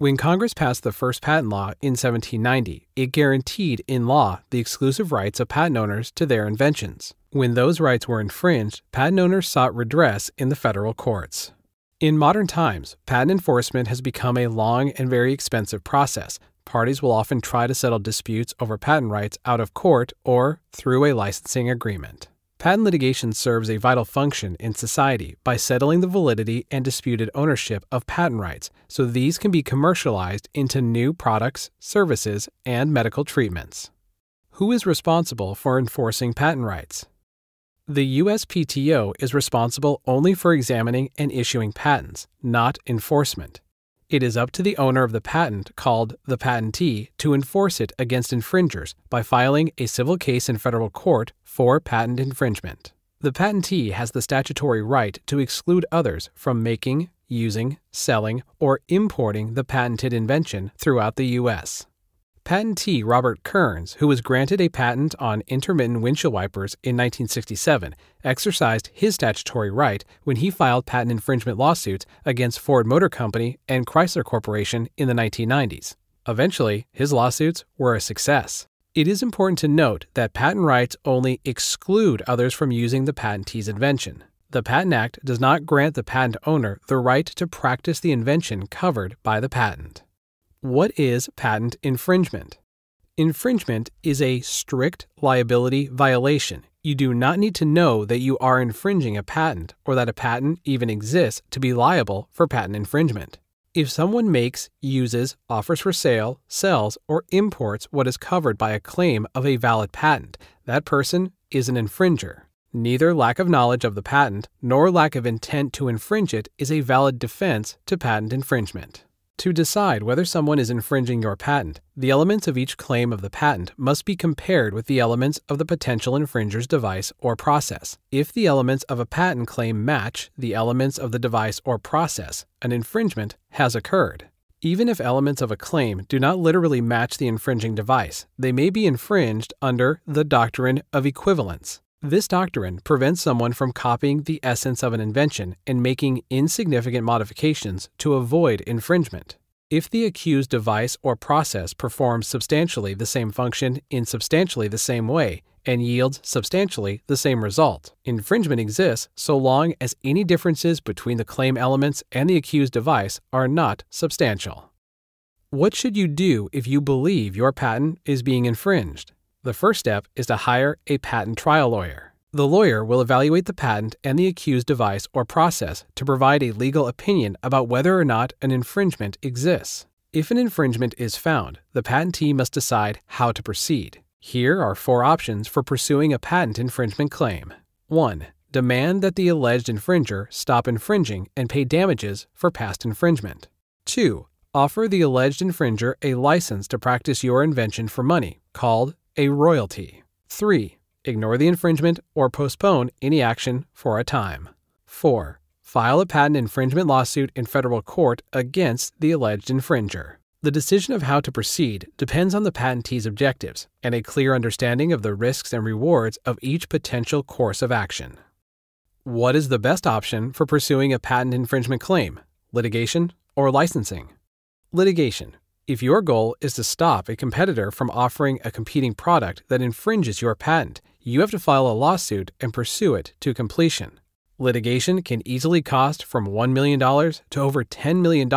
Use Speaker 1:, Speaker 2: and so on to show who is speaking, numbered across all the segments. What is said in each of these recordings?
Speaker 1: When Congress passed the first patent law in 1790, it guaranteed in law the exclusive rights of patent owners to their inventions. When those rights were infringed, patent owners sought redress in the federal courts. In modern times, patent enforcement has become a long and very expensive process. Parties will often try to settle disputes over patent rights out of court or through a licensing agreement. Patent litigation serves a vital function in society by settling the validity and disputed ownership of patent rights so these can be commercialized into new products, services, and medical treatments. Who is responsible for enforcing patent rights? The USPTO is responsible only for examining and issuing patents, not enforcement. It is up to the owner of the patent, called the patentee, to enforce it against infringers by filing a civil case in federal court for patent infringement. The patentee has the statutory right to exclude others from making, using, selling, or importing the patented invention throughout the U.S. Patentee Robert Kearns, who was granted a patent on intermittent windshield wipers in 1967, exercised his statutory right when he filed patent infringement lawsuits against Ford Motor Company and Chrysler Corporation in the 1990s. Eventually, his lawsuits were a success. It is important to note that patent rights only exclude others from using the patentee's invention. The Patent Act does not grant the patent owner the right to practice the invention covered by the patent. What is patent infringement? Infringement is a strict liability violation. You do not need to know that you are infringing a patent or that a patent even exists to be liable for patent infringement. If someone makes, uses, offers for sale, sells, or imports what is covered by a claim of a valid patent, that person is an infringer. Neither lack of knowledge of the patent nor lack of intent to infringe it is a valid defense to patent infringement. To decide whether someone is infringing your patent, the elements of each claim of the patent must be compared with the elements of the potential infringer's device or process. If the elements of a patent claim match the elements of the device or process, an infringement has occurred. Even if elements of a claim do not literally match the infringing device, they may be infringed under the doctrine of equivalents. This doctrine prevents someone from copying the essence of an invention and making insignificant modifications to avoid infringement. If the accused device or process performs substantially the same function in substantially the same way and yields substantially the same result, infringement exists so long as any differences between the claim elements and the accused device are not substantial. What should you do if you believe your patent is being infringed? The first step is to hire a patent trial lawyer. The lawyer will evaluate the patent and the accused device or process to provide a legal opinion about whether or not an infringement exists. If an infringement is found, the patentee must decide how to proceed. Here are four options for pursuing a patent infringement claim. 1. Demand that the alleged infringer stop infringing and pay damages for past infringement. 2. Offer the alleged infringer a license to practice your invention for money, called a royalty. 3. Ignore the infringement or postpone any action for a time. 4. File a patent infringement lawsuit in federal court against the alleged infringer. The decision of how to proceed depends on the patentee's objectives and a clear understanding of the risks and rewards of each potential course of action. What is the best option for pursuing a patent infringement claim? Litigation or licensing? Litigation if your goal is to stop a competitor from offering a competing product that infringes your patent, you have to file a lawsuit and pursue it to completion. Litigation can easily cost from $1 million to over $10 million,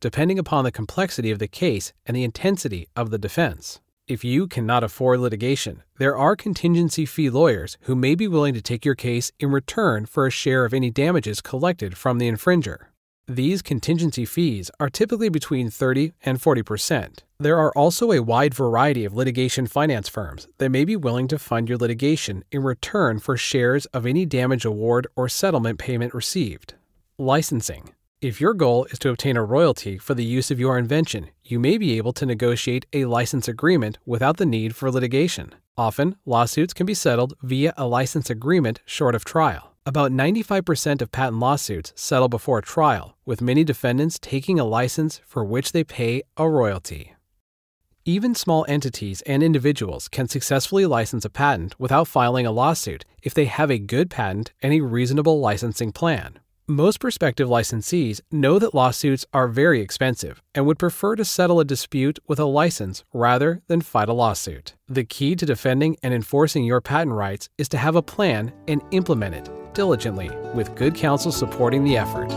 Speaker 1: depending upon the complexity of the case and the intensity of the defense. If you cannot afford litigation, there are contingency fee lawyers who may be willing to take your case in return for a share of any damages collected from the infringer. These contingency fees are typically between 30 and 40%. There are also a wide variety of litigation finance firms that may be willing to fund your litigation in return for shares of any damage award or settlement payment received. Licensing. If your goal is to obtain a royalty for the use of your invention, you may be able to negotiate a license agreement without the need for litigation. Often, lawsuits can be settled via a license agreement short of trial. About 95% of patent lawsuits settle before trial, with many defendants taking a license for which they pay a royalty. Even small entities and individuals can successfully license a patent without filing a lawsuit if they have a good patent and a reasonable licensing plan. Most prospective licensees know that lawsuits are very expensive and would prefer to settle a dispute with a license rather than fight a lawsuit. The key to defending and enforcing your patent rights is to have a plan and implement it diligently with good counsel supporting the effort.